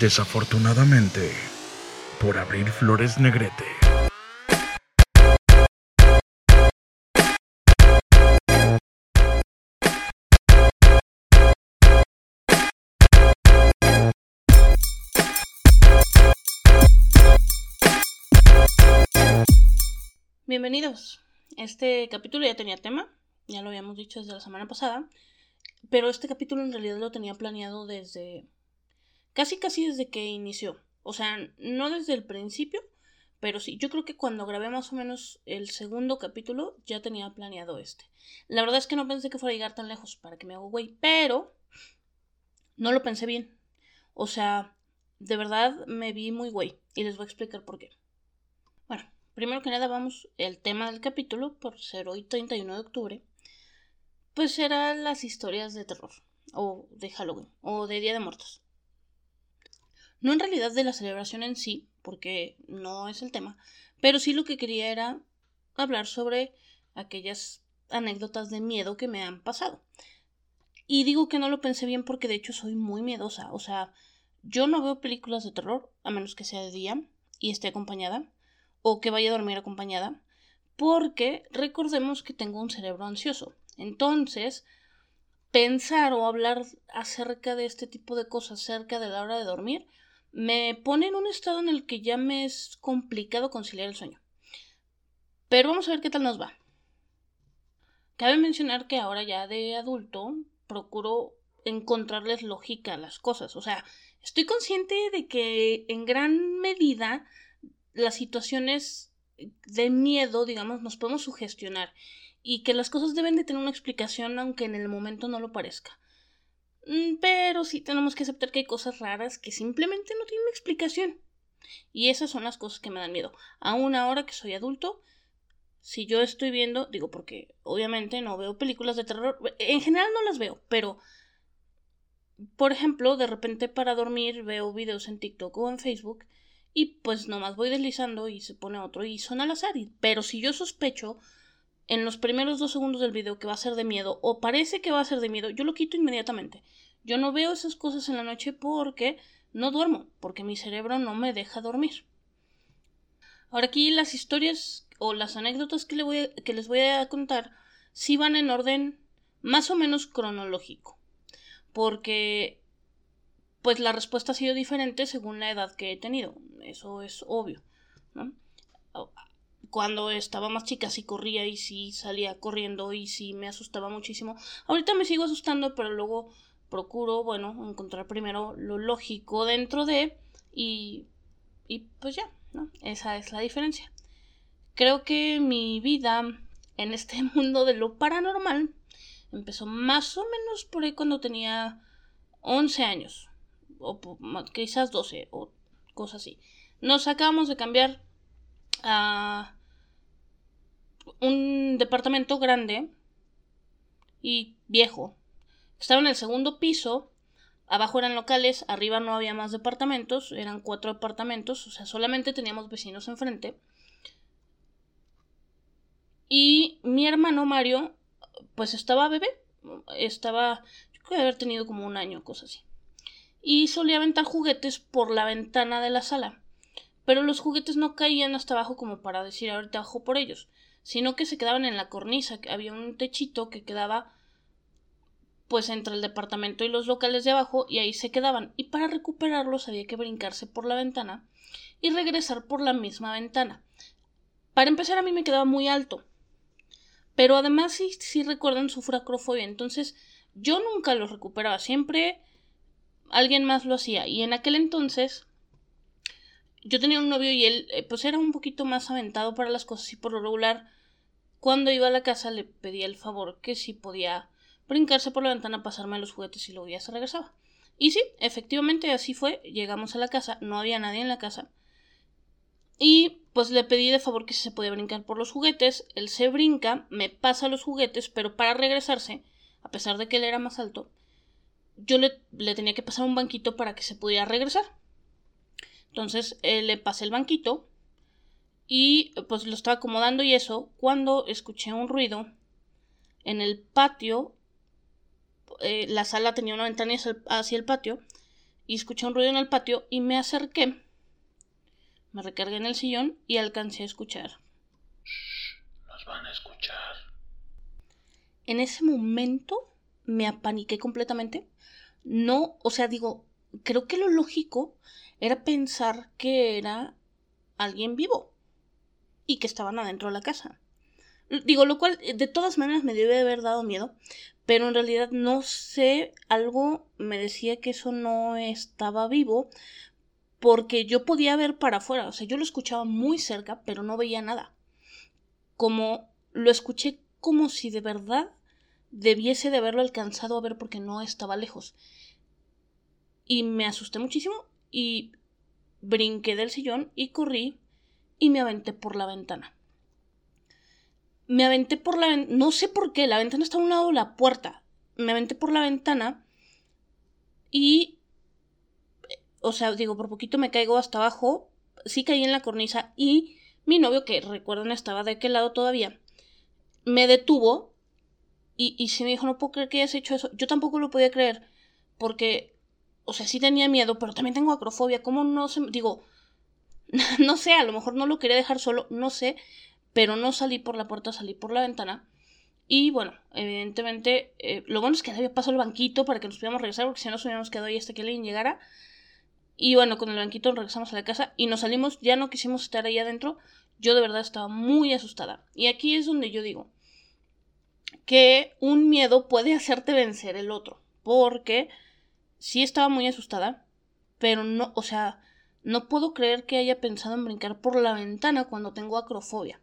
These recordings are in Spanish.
Desafortunadamente, por abrir flores negrete. Bienvenidos. Este capítulo ya tenía tema, ya lo habíamos dicho desde la semana pasada, pero este capítulo en realidad lo tenía planeado desde casi casi desde que inició. O sea, no desde el principio, pero sí, yo creo que cuando grabé más o menos el segundo capítulo ya tenía planeado este. La verdad es que no pensé que fuera a llegar tan lejos para que me hago güey, pero no lo pensé bien. O sea, de verdad me vi muy güey y les voy a explicar por qué. Bueno, primero que nada vamos, el tema del capítulo, por ser hoy 31 de octubre, pues serán las historias de terror, o de Halloween, o de Día de Muertos. No en realidad de la celebración en sí, porque no es el tema, pero sí lo que quería era hablar sobre aquellas anécdotas de miedo que me han pasado. Y digo que no lo pensé bien porque de hecho soy muy miedosa, o sea, yo no veo películas de terror a menos que sea de día y esté acompañada o que vaya a dormir acompañada, porque recordemos que tengo un cerebro ansioso. Entonces, pensar o hablar acerca de este tipo de cosas cerca de la hora de dormir me pone en un estado en el que ya me es complicado conciliar el sueño. Pero vamos a ver qué tal nos va. Cabe mencionar que ahora ya de adulto procuro encontrarles lógica a las cosas. O sea, estoy consciente de que en gran medida las situaciones de miedo, digamos, nos podemos sugestionar y que las cosas deben de tener una explicación aunque en el momento no lo parezca. Mm, pero sí tenemos que aceptar que hay cosas raras que simplemente no tienen explicación. Y esas son las cosas que me dan miedo. Aún ahora que soy adulto, si yo estoy viendo, digo porque obviamente no veo películas de terror, en general no las veo, pero por ejemplo, de repente para dormir veo videos en TikTok o en Facebook y pues nomás voy deslizando y se pone otro y son al azar. Pero si yo sospecho en los primeros dos segundos del video que va a ser de miedo o parece que va a ser de miedo, yo lo quito inmediatamente. Yo no veo esas cosas en la noche porque no duermo, porque mi cerebro no me deja dormir. Ahora aquí las historias o las anécdotas que, voy que les voy a contar sí van en orden más o menos cronológico, porque pues la respuesta ha sido diferente según la edad que he tenido, eso es obvio. Cuando estaba más chica sí corría y sí salía corriendo y sí me asustaba muchísimo. Ahorita me sigo asustando, pero luego procuro, bueno, encontrar primero lo lógico dentro de y y pues ya, ¿no? Esa es la diferencia. Creo que mi vida en este mundo de lo paranormal empezó más o menos por ahí cuando tenía 11 años o quizás 12 o cosas así. Nos acabamos de cambiar a un departamento grande y viejo. Estaba en el segundo piso, abajo eran locales, arriba no había más departamentos, eran cuatro departamentos, o sea, solamente teníamos vecinos enfrente. Y mi hermano Mario, pues estaba bebé, estaba, yo creo que haber tenido como un año, cosa así. Y solía aventar juguetes por la ventana de la sala. Pero los juguetes no caían hasta abajo como para decir ahorita bajo por ellos sino que se quedaban en la cornisa, que había un techito que quedaba pues entre el departamento y los locales de abajo y ahí se quedaban. Y para recuperarlos había que brincarse por la ventana y regresar por la misma ventana. Para empezar a mí me quedaba muy alto, pero además sí, sí recuerdan su fracrofobia, entonces yo nunca lo recuperaba, siempre alguien más lo hacía. Y en aquel entonces yo tenía un novio y él eh, pues era un poquito más aventado para las cosas y por lo regular cuando iba a la casa le pedía el favor que si podía brincarse por la ventana, pasarme los juguetes y luego ya se regresaba. Y sí, efectivamente así fue. Llegamos a la casa, no había nadie en la casa. Y pues le pedí de favor que se podía brincar por los juguetes. Él se brinca, me pasa los juguetes, pero para regresarse, a pesar de que él era más alto, yo le, le tenía que pasar un banquito para que se pudiera regresar. Entonces eh, le pasé el banquito y pues lo estaba acomodando y eso cuando escuché un ruido en el patio. Eh, la sala tenía una ventana hacia el patio y escuché un ruido en el patio y me acerqué. Me recargué en el sillón y alcancé a escuchar. nos van a escuchar. En ese momento me apaniqué completamente. No, o sea, digo, creo que lo lógico era pensar que era alguien vivo y que estaban adentro de la casa. Digo, lo cual de todas maneras me debe haber dado miedo, pero en realidad no sé, algo me decía que eso no estaba vivo porque yo podía ver para afuera, o sea, yo lo escuchaba muy cerca, pero no veía nada. Como lo escuché como si de verdad debiese de haberlo alcanzado a ver porque no estaba lejos. Y me asusté muchísimo y brinqué del sillón y corrí y me aventé por la ventana me aventé por la ventana, no sé por qué, la ventana está a un lado de la puerta. Me aventé por la ventana y, o sea, digo, por poquito me caigo hasta abajo, sí caí en la cornisa y mi novio, que recuerdan estaba de aquel lado todavía, me detuvo y, y se me dijo, no puedo creer que hayas hecho eso. Yo tampoco lo podía creer porque, o sea, sí tenía miedo, pero también tengo acrofobia. ¿Cómo no se... Digo, no sé, a lo mejor no lo quería dejar solo, no sé, pero no salí por la puerta, salí por la ventana. Y bueno, evidentemente, eh, lo bueno es que había pasado el banquito para que nos pudiéramos regresar, porque si no nos hubiéramos quedado ahí hasta que alguien llegara. Y bueno, con el banquito regresamos a la casa y nos salimos, ya no quisimos estar ahí adentro. Yo de verdad estaba muy asustada. Y aquí es donde yo digo que un miedo puede hacerte vencer el otro. Porque sí estaba muy asustada, pero no, o sea, no puedo creer que haya pensado en brincar por la ventana cuando tengo acrofobia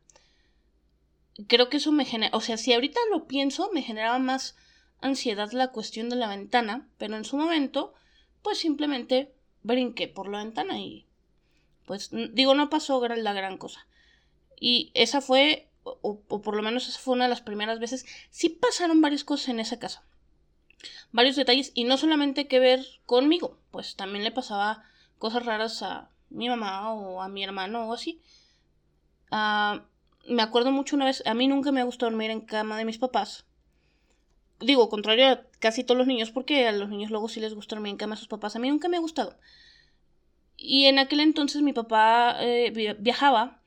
creo que eso me genera, o sea, si ahorita lo pienso, me generaba más ansiedad la cuestión de la ventana, pero en su momento, pues simplemente brinqué por la ventana y, pues, digo, no pasó la gran cosa. Y esa fue, o, por lo menos esa fue una de las primeras veces, sí pasaron varias cosas en esa casa. Varios detalles, y no solamente que ver conmigo, pues también le pasaba cosas raras a mi mamá o a mi hermano o así. Ah me acuerdo mucho una vez, a mí nunca me gustado dormir en cama de mis papás. Digo, contrario a casi todos los niños, porque a los niños luego sí les gusta dormir en cama de sus papás. A mí nunca me ha gustado. Y en aquel entonces mi papá eh, viajaba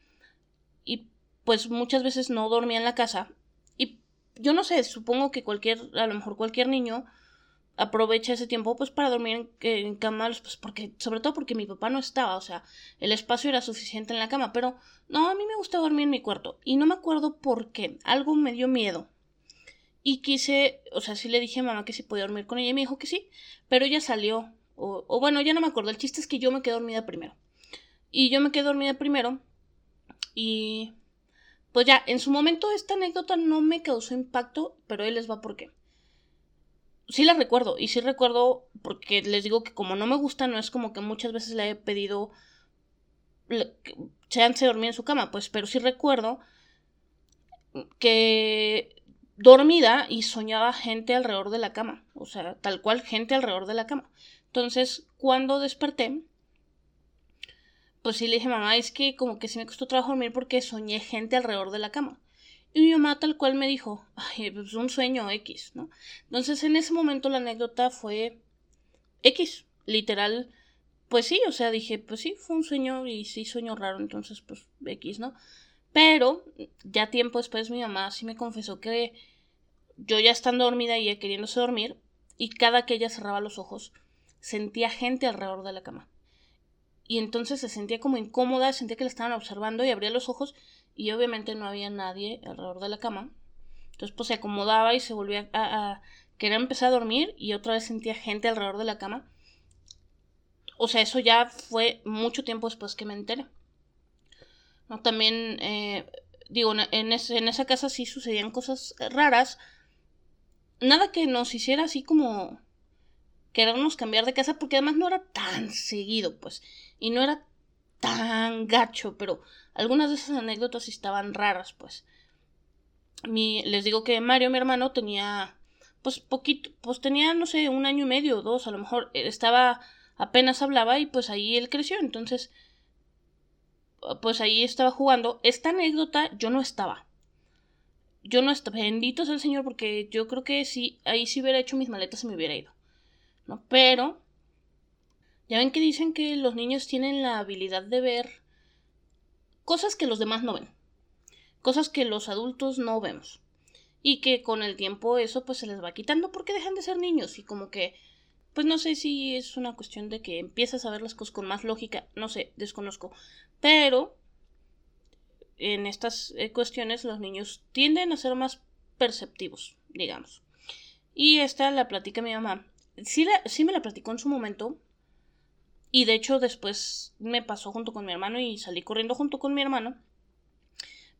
y pues muchas veces no dormía en la casa. Y yo no sé, supongo que cualquier, a lo mejor cualquier niño aprovecha ese tiempo pues para dormir en, en, cama, pues porque, sobre todo porque mi papá no estaba, o sea, el espacio era suficiente en la cama, pero no, a mí me gusta dormir en mi cuarto y no me acuerdo por qué, algo me dio miedo. Y quise, o sea, sí le dije a mamá que si podía dormir con ella y me dijo que sí, pero ella salió, o, o bueno, ya no me acuerdo, el chiste es que yo me quedé dormida primero. Y yo me quedé dormida primero y pues ya, en su momento esta anécdota no me causó impacto, pero él les va por qué sí la recuerdo y sí recuerdo porque les digo que como no me gusta no es como que muchas veces le he pedido chance de dormir en su cama, pues pero sí recuerdo que dormida y soñaba gente alrededor de la cama, o sea, tal cual gente alrededor de la cama. Entonces, cuando desperté, pues sí le dije, mamá, es que como que sí me costó trabajo dormir porque soñé gente alrededor de la cama. Y mi mamá tal cual me dijo, ay, pues un sueño X, ¿no? Entonces en ese momento la anécdota fue X, literal, pues sí, o sea, dije, pues sí, fue un sueño y sí, sueño raro, entonces pues X, ¿no? Pero ya tiempo después mi mamá sí me confesó que yo ya estando dormida y ella queriéndose dormir, y cada que ella cerraba los ojos, sentía gente alrededor de la cama. Y entonces se sentía como incómoda, sentía que la estaban observando y abría los ojos y obviamente no había nadie alrededor de la cama. Entonces pues se acomodaba y se volvía a, querer empezar a dormir y otra vez sentía gente alrededor de la cama. O sea, eso ya fue mucho tiempo después que me enteré. ¿No? También, eh, digo, en, en esa casa sí sucedían cosas raras. Nada que nos hiciera así como querernos cambiar de casa, porque además no era tan seguido, pues, y no era tan gacho, pero algunas de esas anécdotas estaban raras, pues. Mi, les digo que Mario, mi hermano, tenía, pues, poquito, pues tenía, no sé, un año y medio o dos, a lo mejor eh, estaba, apenas hablaba y pues ahí él creció, entonces, pues ahí estaba jugando. Esta anécdota yo no estaba. Yo no estaba, bendito sea el Señor, porque yo creo que si ahí si hubiera hecho mis maletas se me hubiera ido. ¿No? Pero Ya ven que dicen que los niños tienen la habilidad de ver cosas que los demás no ven, cosas que los adultos no vemos y que con el tiempo eso pues se les va quitando porque dejan de ser niños y como que pues no sé si es una cuestión de que empiezas a ver las cosas con más lógica, no sé, desconozco, pero en estas eh, cuestiones los niños tienden a ser más perceptivos, digamos. Y esta la platica mi mamá. Sí, la, sí me la platicó en su momento. Y de hecho después me pasó junto con mi hermano y salí corriendo junto con mi hermano.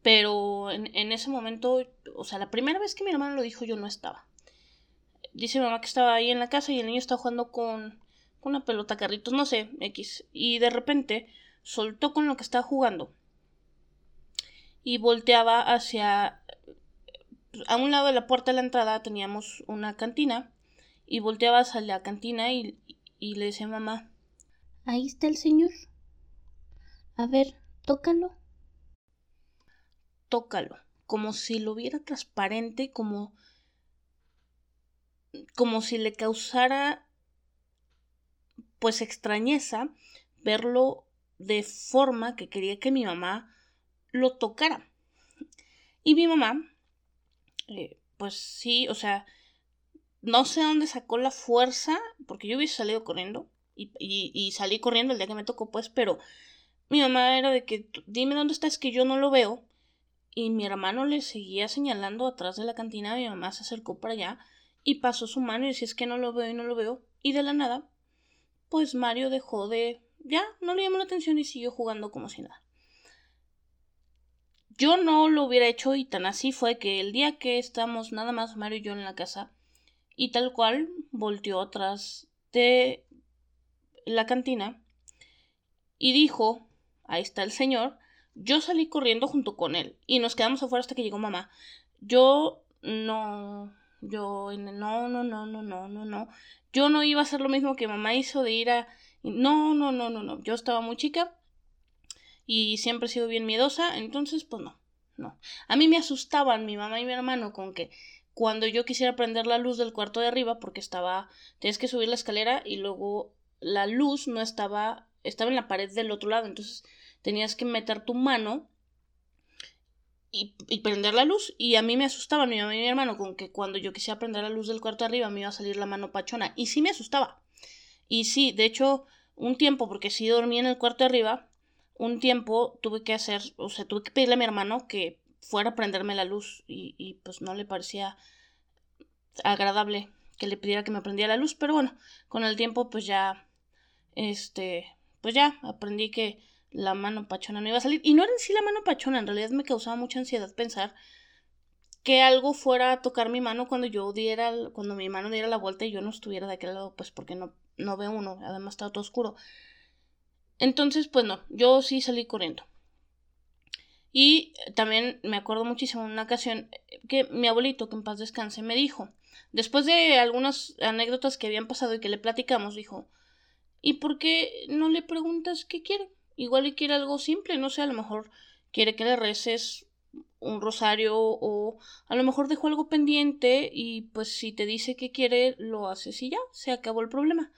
Pero en, en ese momento, o sea, la primera vez que mi hermano lo dijo yo no estaba. Dice mi mamá que estaba ahí en la casa y el niño estaba jugando con, con una pelota carritos, no sé, X. Y de repente soltó con lo que estaba jugando y volteaba hacia... A un lado de la puerta de la entrada teníamos una cantina y volteaba hacia la cantina y, y le decía mamá, Ahí está el señor. A ver, tócalo. Tócalo, como si lo viera transparente, como como si le causara pues extrañeza verlo de forma que quería que mi mamá lo tocara. Y mi mamá, eh, pues sí, o sea, no sé dónde sacó la fuerza, porque yo hubiese salido corriendo, y, salí corriendo el día que me tocó, pues, pero mi mamá era de que, dime dónde está, es que yo no lo veo. Y mi hermano le seguía señalando atrás de la cantina, mi mamá se acercó para allá y pasó su mano y decía, es que no lo veo y no lo veo. Y de la nada, pues Mario dejó de... Ya, no le llamó la atención y siguió jugando como si nada. Yo no lo hubiera hecho y tan así fue que el día que estamos nada más Mario y yo en la casa y tal cual volteó atrás de la cantina y dijo, ahí está el señor, yo salí corriendo junto con él y nos quedamos afuera hasta que llegó mamá. Yo no, yo no, no, no, no, no, no, no. Yo no iba a hacer lo mismo que mamá hizo de ir a... No, no, no, no, no. Yo estaba muy chica y siempre he sido bien miedosa, entonces pues no, no. A mí me asustaban mi mamá y mi hermano con que cuando yo quisiera prender la luz del cuarto de arriba porque estaba tienes que subir la escalera y luego la luz no estaba estaba en la pared del otro lado, entonces tenías que meter tu mano y, y, prender la luz. Y a mí me asustaban mi mi hermano con que cuando yo quisiera prender la luz del cuarto arriba me iba a salir la mano pachona. Y sí me asustaba. Y sí, de hecho, un tiempo, porque sí dormía en el cuarto de arriba, un tiempo tuve que hacer, o sea, tuve que pedirle a mi hermano que fuera a prenderme la luz y, y pues no le parecía agradable que le pidiera que me prendiera la luz, pero bueno, con el tiempo pues ya, este, pues ya aprendí que la mano pachona no iba a salir. Y no era en sí la mano pachona, en realidad me causaba mucha ansiedad pensar que algo fuera a tocar mi mano cuando yo diera, cuando mi mano diera la vuelta y yo no estuviera de aquel lado, pues porque no, no veo uno, además está todo oscuro. Entonces, pues no, yo sí salí corriendo. Y también me acuerdo muchísimo una ocasión que mi abuelito, que en paz descanse, me dijo, después de algunas anécdotas que habían pasado y que le platicamos, dijo, ¿y por qué no le preguntas qué quiere? Igual le quiere algo simple, no sé, a lo mejor quiere que le reces un rosario o a lo mejor dejó algo pendiente y pues si te dice que quiere, lo haces y ya, se acabó el problema.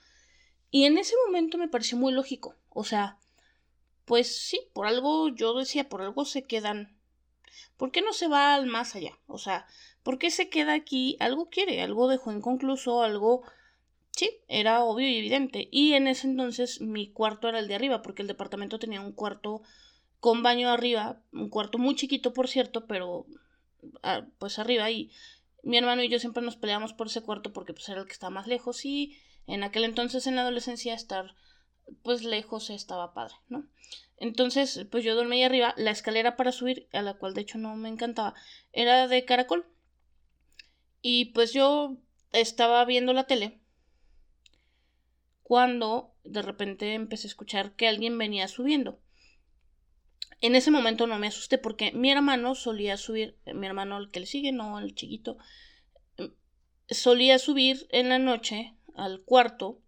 Y en ese momento me pareció muy lógico. O sea, pues sí, por algo yo decía, por algo se quedan. ¿Por qué no se va al más allá? O sea, ¿por qué se queda aquí? Algo quiere, algo dejó inconcluso, algo... Sí, era obvio y evidente. Y en ese entonces mi cuarto era el de arriba, porque el departamento tenía un cuarto con baño arriba, un cuarto muy chiquito, por cierto, pero ah, pues arriba. Y mi hermano y yo siempre nos peleamos por ese cuarto porque pues era el que estaba más lejos y en aquel entonces en la adolescencia estar pues lejos estaba padre, ¿no? Entonces, pues yo dormí ahí arriba, la escalera para subir, a la cual de hecho no me encantaba, era de caracol. Y pues yo estaba viendo la tele cuando de repente empecé a escuchar que alguien venía subiendo. En ese momento no me asusté porque mi hermano solía subir, mi hermano el que le sigue, no el chiquito, solía subir en la noche al cuarto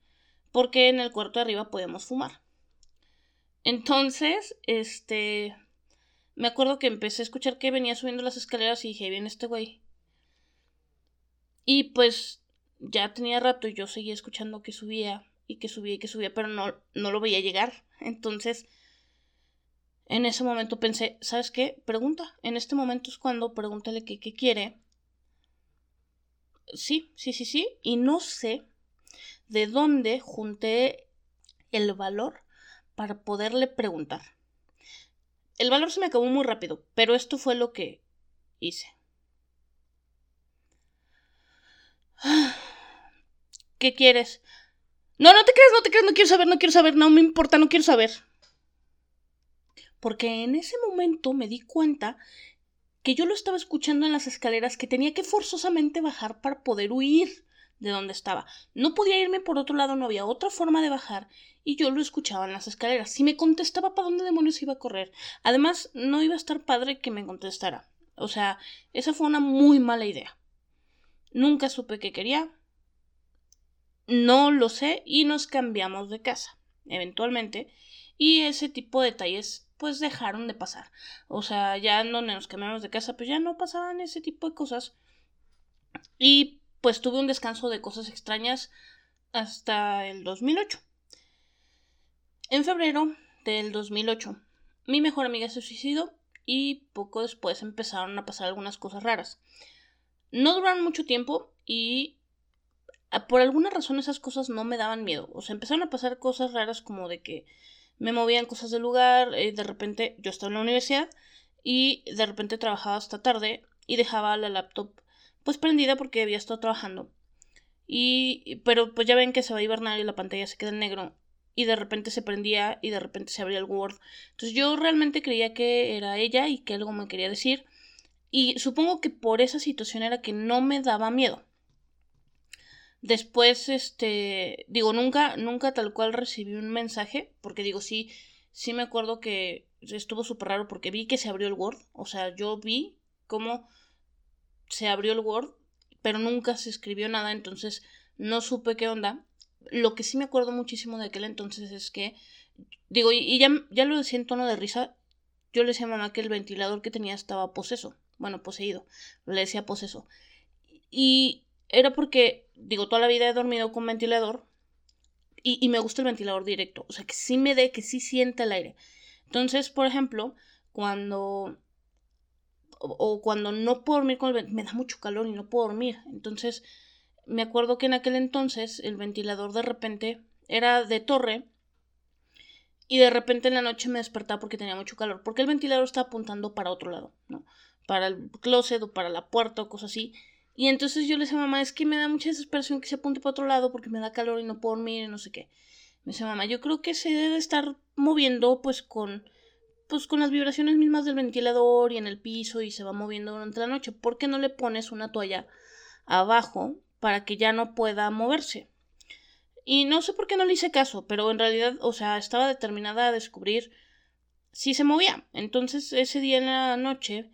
porque en el cuarto de arriba podíamos fumar. Entonces, este, me acuerdo que empecé a escuchar que venía subiendo las escaleras y dije, viene este güey. Y pues ya tenía rato y yo seguía escuchando que subía y que subía y que subía, pero no, no lo veía llegar. Entonces, en ese momento pensé, ¿sabes qué? Pregunta. En este momento es cuando pregúntale qué, qué quiere. Sí, sí, sí, sí. Y no sé de dónde junté el valor para poderle preguntar. El valor se me acabó muy rápido, pero esto fue lo que hice. ¿Qué quieres? No, no te creas, no te creas, no quiero saber, no quiero saber, no me importa, no quiero saber. Porque en ese momento me di cuenta que yo lo estaba escuchando en las escaleras, que tenía que forzosamente bajar para poder huir de donde estaba. No podía irme por otro lado, no había otra forma de bajar, y yo lo escuchaba en las escaleras. Si me contestaba para dónde demonios iba a correr. Además, no iba a estar padre que me contestara. O sea, esa fue una muy mala idea. Nunca supe qué quería. No lo sé y nos cambiamos de casa, eventualmente. Y ese tipo de detalles pues dejaron de pasar. O sea, ya no nos cambiamos de casa, pues ya no pasaban ese tipo de cosas. Y pues tuve un descanso de cosas extrañas hasta el 2008. En febrero del 2008, mi mejor amiga se suicidó y poco después empezaron a pasar algunas cosas raras. No duraron mucho tiempo y por alguna razón esas cosas no me daban miedo. O sea, empezaron a pasar cosas raras como de que me movían cosas del lugar, eh, de repente yo estaba en la universidad y de repente trabajaba hasta tarde y dejaba la laptop pues prendida porque había estado trabajando. Y pero pues ya ven que se va a hibernar y la pantalla se queda en negro y de repente se prendía y de repente se abría el Word. Entonces yo realmente creía que era ella y que algo me quería decir y supongo que por esa situación era que no me daba miedo. Después, este, digo, nunca, nunca tal cual recibí un mensaje, porque digo, sí, sí me acuerdo que estuvo súper raro porque vi que se abrió el Word, o sea, yo vi cómo se abrió el Word, pero nunca se escribió nada, entonces no supe qué onda. Lo que sí me acuerdo muchísimo de aquel entonces es que, digo, y, ya, ya lo decía en tono de risa, yo le decía a mamá que el ventilador que tenía estaba poseso bueno, poseído, le decía poseso. Y era porque, digo, toda la vida he dormido con ventilador y, y me gusta el ventilador directo, o sea, que sí me dé, que sí siente el aire. Entonces, por ejemplo, cuando o, cuando no puedo dormir con el me da mucho calor y no puedo dormir. Entonces, me acuerdo que en aquel entonces el ventilador de repente era de torre y de repente en la noche me despertaba porque tenía mucho calor, porque el ventilador estaba apuntando para otro lado, ¿no? para el closet o para la puerta o cosas así. Y entonces yo le decía mamá, es que me da mucha desesperación que se apunte para otro lado porque me da calor y no puedo dormir y no sé qué. Me dice mamá, yo creo que se debe estar moviendo pues con pues con las vibraciones mismas del ventilador y en el piso y se va moviendo durante la noche. ¿Por qué no le pones una toalla abajo para que ya no pueda moverse? Y no sé por qué no le hice caso, pero en realidad, o sea, estaba determinada a descubrir si se movía. Entonces, ese día en la noche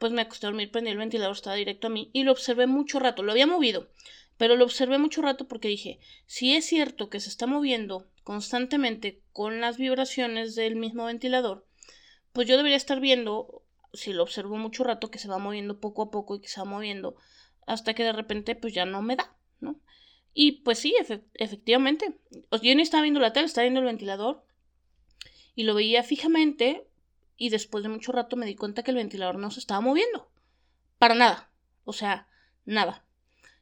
pues me acosté a dormir, prendí el ventilador, estaba directo a mí y lo observé mucho rato, lo había movido, pero lo observé mucho rato porque dije, si es cierto que se está moviendo constantemente con las vibraciones del mismo ventilador, pues yo debería estar viendo, si lo observo mucho rato, que se va moviendo poco a poco y que se va moviendo hasta que de repente pues ya no me da, ¿no? Y pues sí, efectivamente, yo ni estaba viendo la tele, estaba viendo el ventilador y lo veía fijamente y después de mucho rato me di cuenta que el ventilador no se estaba moviendo. Para nada. O sea, nada.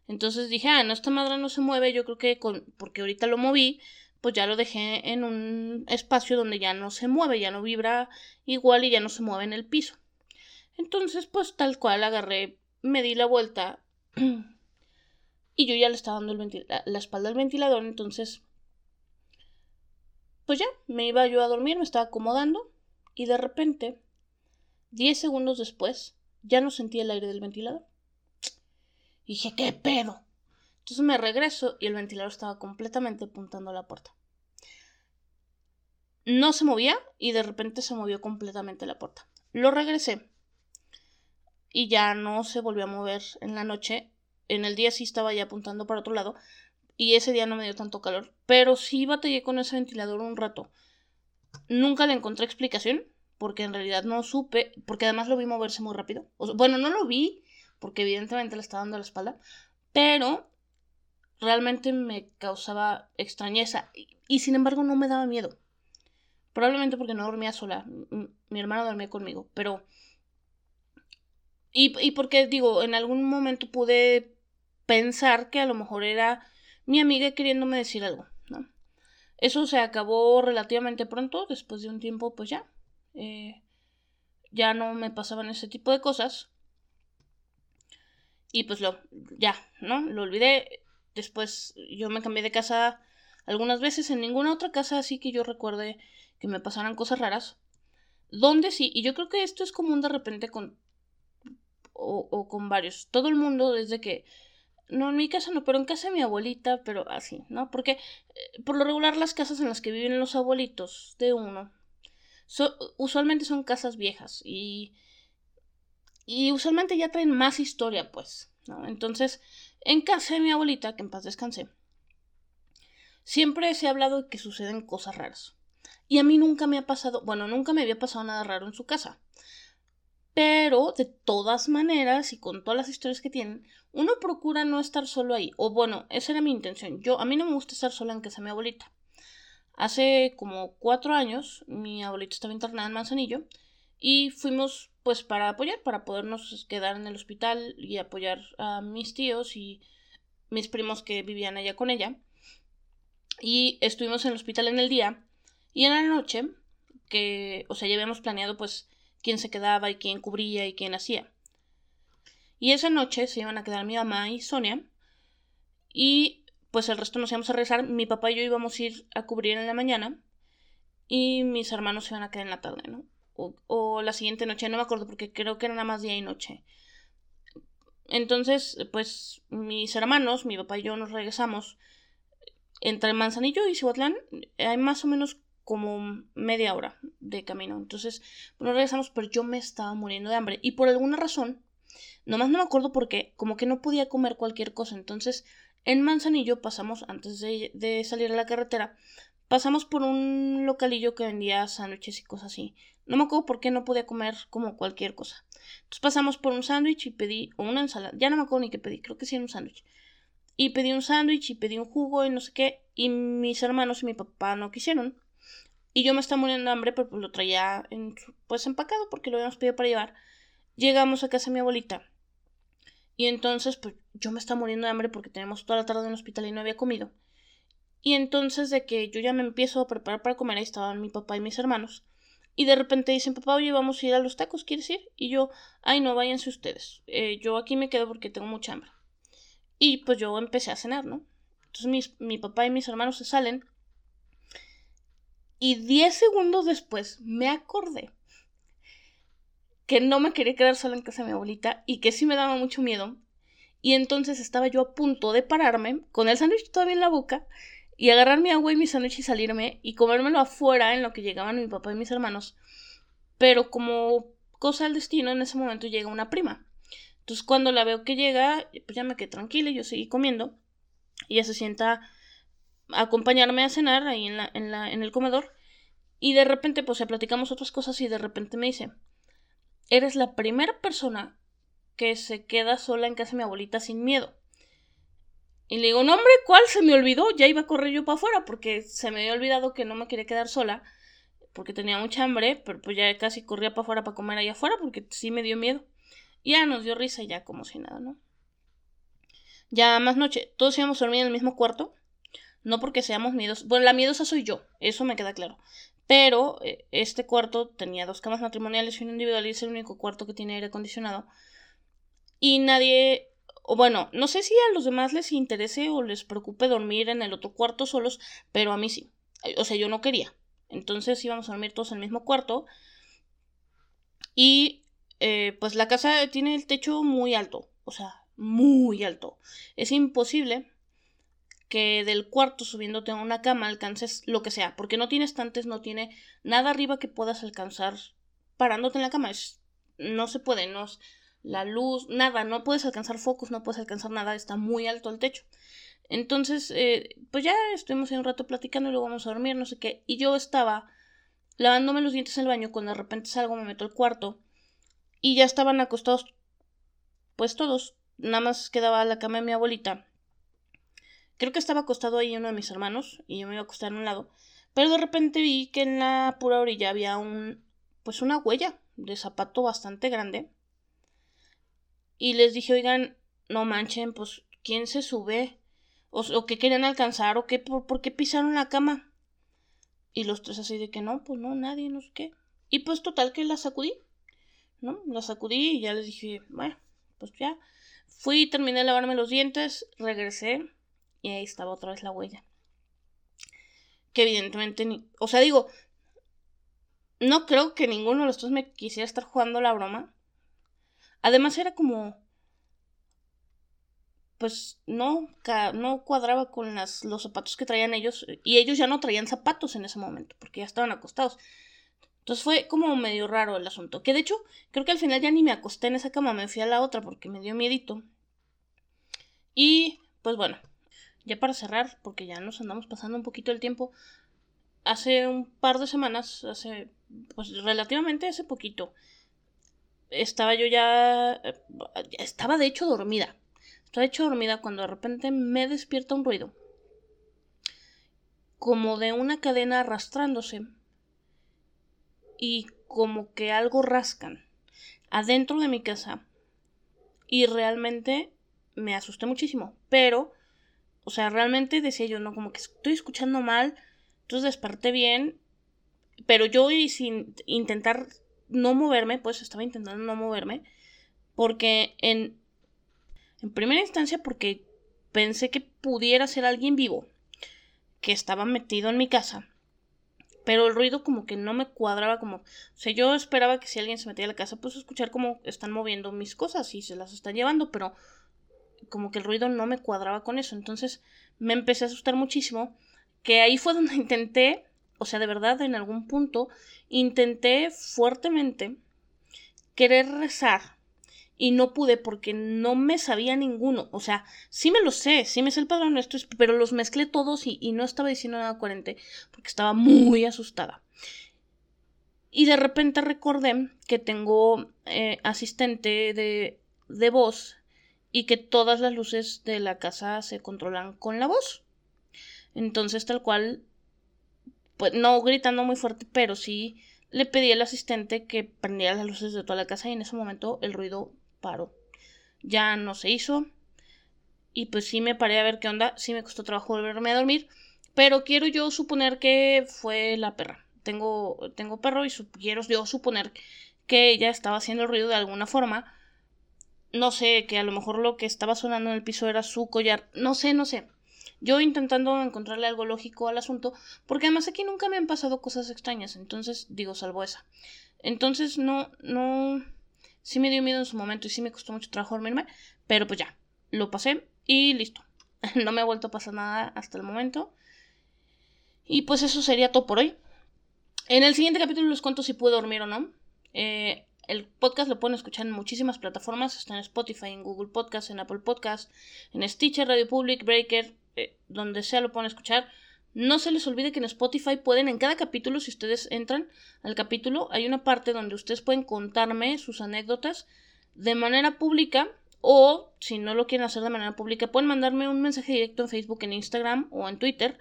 Entonces dije, ah, no, esta madre no se mueve, yo creo que con, porque ahorita lo moví, pues ya lo dejé en un espacio donde ya no se mueve, ya no vibra igual y ya no se mueve en el piso. Entonces, pues tal cual agarré, me di la vuelta y yo ya le estaba dando el la espalda al ventilador, entonces, pues ya, me iba yo a dormir, me estaba acomodando y de repente, diez segundos después, ya no sentía el aire del ventilador. Y dije, ¿qué pedo? Entonces me regreso y el ventilador estaba completamente apuntando a la puerta. No se movía y de repente se movió completamente la puerta. Lo regresé y ya no se volvió a mover en la noche. En el día sí estaba ya apuntando para otro lado y ese día no me dio tanto calor, pero sí batallé con ese ventilador un rato. Nunca le encontré explicación, porque en realidad no supe, porque además lo vi moverse muy rápido. bueno, no lo vi, porque evidentemente le estaba dando la espalda, pero realmente me causaba extrañeza y, sin embargo no me daba miedo. Probablemente porque no dormía sola, mi hermano dormía conmigo, pero... Y, y porque digo, en algún momento pude pensar que a lo mejor era mi amiga queriéndome decir algo. Eso se acabó relativamente pronto, después de un tiempo, pues ya. Eh, ya no me pasaban ese tipo de cosas. Y pues lo, ya, ¿no? Lo olvidé. Después yo me cambié de casa algunas veces, en ninguna otra casa así que yo recuerde que me pasaran cosas raras. Donde sí, y yo creo que esto es común de repente con... O, o con varios. Todo el mundo desde que no, en mi casa no, pero en casa de mi abuelita, pero así, ¿no? Porque eh, por lo regular las casas en las que viven los abuelitos de uno usualmente son casas viejas y, y usualmente ya traen más historia, pues, ¿no? Entonces, en casa de mi abuelita, que en paz descanse, siempre se ha hablado de que suceden cosas raras. Y a mí nunca me ha pasado, bueno, nunca me había pasado nada raro en su casa. Pero de todas maneras y con todas las historias que tienen, uno procura no estar solo ahí. O bueno, esa era mi intención. Yo a mí no me gusta estar sola en casa de mi abuelita. Hace como cuatro años mi abuelita estaba internada en Manzanillo y fuimos pues para apoyar, para podernos quedar en el hospital y apoyar a mis tíos y mis primos que vivían allá con ella. Y estuvimos en el hospital en el día y en la noche, que, o sea, ya habíamos planeado pues quién se quedaba y quién cubría y quién hacía. Y esa noche se iban a quedar mi mamá y Sonia. Y pues el resto nos íbamos a rezar. Mi papá y yo íbamos a ir a cubrir en la mañana. Y mis hermanos se iban a quedar en la tarde, ¿no? O, o la siguiente noche, no me acuerdo porque creo que era nada más día y noche. Entonces, pues mis hermanos, mi papá y yo nos regresamos entre Manzanillo y Cihuatlán. Hay más o menos como media hora de camino. Entonces, nos regresamos, pero yo me estaba muriendo de hambre. Y por alguna razón, nomás no me acuerdo por qué, como que no podía comer cualquier cosa. Entonces, en Manzanillo pasamos, antes de, salir a la carretera, pasamos por un localillo que vendía sándwiches y cosas así. No me acuerdo por qué no podía comer como cualquier cosa. Entonces pasamos por un sándwich y pedí, o una ensalada, ya no me acuerdo ni qué pedí, creo que sí era un sándwich. Y pedí un sándwich y pedí un jugo y no sé qué, y mis hermanos y mi papá no quisieron. Y yo me estaba muriendo de hambre, pero pues lo traía pues empacado porque lo habíamos pedido para llevar. Llegamos a casa de mi abuelita. Y entonces, pues yo me estaba muriendo de hambre porque tenemos toda la tarde en el hospital y no había comido. Y entonces de que yo ya me empiezo a preparar para comer, ahí estaban mi papá y mis hermanos. Y de repente dicen, papá, oye, vamos a ir a los tacos, ¿quieres ir? Y yo, ay, no, váyanse ustedes. Eh, yo aquí me quedo porque tengo mucha hambre. Y pues yo empecé a cenar, ¿no? Entonces mi papá y mis hermanos se salen y 10 segundos después me acordé que no me quería quedar sola en casa de mi abuelita y que sí me daba mucho miedo. Y entonces estaba yo a punto de pararme con el sándwich todavía en la boca y agarrar mi agua y mi sándwich y salirme y comérmelo afuera en lo que llegaban mi papá y mis hermanos. Pero como cosa del destino, en ese momento llega una prima. Entonces cuando la veo que llega, pues ya me quedé tranquila y yo seguí comiendo. Y ella se sienta acompañarme a cenar ahí en, la, en, la, en el comedor. Y de repente, pues, platicamos otras cosas y de repente me dice, eres la primera persona que se queda sola en casa de mi abuelita sin miedo. Y le digo, no hombre, ¿cuál? Se me olvidó, ya iba a correr yo para afuera porque se me había olvidado que no me quería quedar sola porque tenía mucha hambre, pero pues ya casi corría para afuera para comer allá afuera porque sí me dio miedo. Y ya nos dio risa ya como si nada, ¿no? Ya más noche, todos íbamos a dormir en el mismo cuarto no porque seamos miedosos. Bueno, la miedosa soy yo, eso me queda claro. Pero eh, este cuarto tenía dos camas matrimoniales y un individual y es el único cuarto que tiene aire acondicionado. Y nadie, o bueno, no sé si a los demás les interese o les preocupe dormir en el otro cuarto solos, pero a mí sí. O sea, yo no quería. Entonces íbamos a dormir todos en el mismo cuarto. Y eh, pues la casa tiene el techo muy alto. O sea, muy alto. Es imposible que del cuarto subiéndote a una cama alcances lo que sea, porque no tiene estantes, no tiene nada arriba que puedas alcanzar parándote en la cama. Es, no se puede, no la luz, nada, no puedes alcanzar focos, no puedes alcanzar nada, está muy alto el techo. Entonces, eh, pues ya estuvimos ahí un rato platicando y luego vamos a dormir, no sé qué. Y yo estaba lavándome los dientes en el baño cuando de repente salgo, me meto al cuarto y ya estaban acostados, pues todos. Nada más quedaba la cama de mi abuelita Creo que estaba acostado ahí uno de mis hermanos y yo me iba a acostar en un lado. Pero de repente vi que en la pura orilla había un, pues una huella de zapato bastante grande. Y les dije, oigan, no manchen, pues, ¿quién se sube? ¿O, o qué querían alcanzar? ¿O qué? ¿Por, ¿Por qué pisaron la cama? Y los tres así de que no, pues no, nadie, no sé qué. Y pues total que la sacudí, ¿no? La sacudí y ya les dije, bueno, pues ya. Fui, terminé de lavarme los dientes, regresé y ahí estaba otra vez la huella. Que evidentemente. O sea, digo, no creo que ninguno de los dos me quisiera estar jugando la broma. Además era como... Pues no, no cuadraba con las, los zapatos que traían ellos. Y ellos ya no traían zapatos en ese momento, porque ya estaban acostados. Entonces fue como medio raro el asunto. Que de hecho, creo que al final ya ni me acosté en esa cama, me fui a la otra porque me dio miedito. Y pues bueno, ya para cerrar, porque ya nos andamos pasando un poquito el tiempo. Hace un par de semanas, hace pues relativamente hace poquito, estaba yo ya... Estaba de hecho dormida. Estaba de hecho dormida cuando de repente me despierta un ruido. Como de una cadena arrastrándose. Y como que algo rascan. Adentro de mi casa. Y realmente me asusté muchísimo. Pero, o sea, realmente decía yo, no, como que estoy escuchando mal. Entonces desperté bien. Pero yo y sin intentar no moverme, pues estaba intentando no moverme. Porque en, en primera instancia, porque pensé que pudiera ser alguien vivo que estaba metido en mi casa. Pero el ruido como que no me cuadraba como... O sea, yo esperaba que si alguien se metía a la casa, pues escuchar cómo están moviendo mis cosas y se las están llevando, pero como que el ruido no me cuadraba con eso. Entonces me empecé a asustar muchísimo, que ahí fue donde intenté, o sea, de verdad, en algún punto, intenté fuertemente querer rezar y no pude porque no me sabía ninguno. O sea, sí me lo sé, sí me sé el Padre Nuestro, pero los mezclé todos y, no estaba diciendo nada coherente porque estaba muy asustada. Y de repente recordé que tengo eh, asistente de, de voz y que todas las luces de la casa se controlan con la voz. Entonces, tal cual, pues no gritando muy fuerte, pero sí le pedí al asistente que prendiera las luces de toda la casa y en ese momento el ruido paró. Ya no se hizo. Y pues sí me paré a ver qué onda. Sí me costó trabajo volverme a dormir. Pero quiero yo suponer que fue la perra. Tengo, tengo perro y quiero yo suponer que ella estaba haciendo el ruido de alguna forma. No sé, que a lo mejor lo que estaba sonando en el piso era su collar. No sé, no sé. Yo intentando encontrarle algo lógico al asunto, porque además aquí nunca me han pasado cosas extrañas, entonces digo, salvo esa. Entonces no, no, sí me dio miedo en su momento y sí me costó mucho trabajo dormirme, pero pues ya, lo pasé y listo. no me ha vuelto a pasar nada hasta el momento. Y pues eso sería todo por hoy. En el siguiente capítulo les cuento si puedo dormir o no. Eh, el podcast lo pueden escuchar en muchísimas plataformas. Está en Spotify, en Google Podcast, en Apple Podcast, en Stitcher, Radio Public, Breaker, eh, donde sea lo pueden escuchar. No se les olvide que en Spotify pueden, en cada capítulo, si ustedes entran al capítulo, hay una parte donde ustedes pueden contarme sus anécdotas de manera pública o, si no lo quieren hacer de manera pública, pueden mandarme un mensaje directo en Facebook, en Instagram o en Twitter.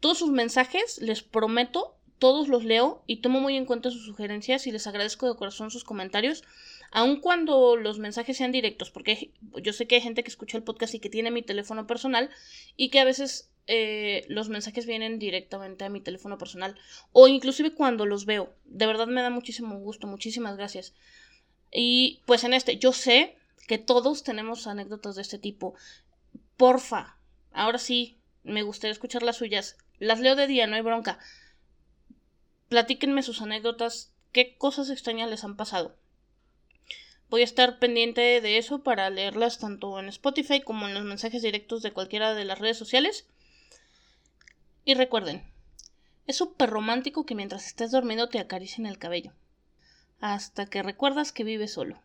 Todos sus mensajes, les prometo, todos los leo y tomo muy en cuenta sus sugerencias y les agradezco de corazón sus comentarios, aun cuando los mensajes sean directos, porque yo sé que hay gente que escucha el podcast y que tiene mi teléfono personal y que a veces eh, los mensajes vienen directamente a mi teléfono personal o inclusive cuando los veo. De verdad me da muchísimo gusto, muchísimas gracias. Y pues en este, yo sé que todos tenemos anécdotas de este tipo. Porfa, ahora sí, me gustaría escuchar las suyas. Las leo de día, no hay bronca. Platíquenme sus anécdotas, qué cosas extrañas les han pasado. Voy a estar pendiente de eso para leerlas tanto en Spotify como en los mensajes directos de cualquiera de las redes sociales. Y recuerden, es súper romántico que mientras estés dormido te acaricien el cabello. Hasta que recuerdas que vives solo.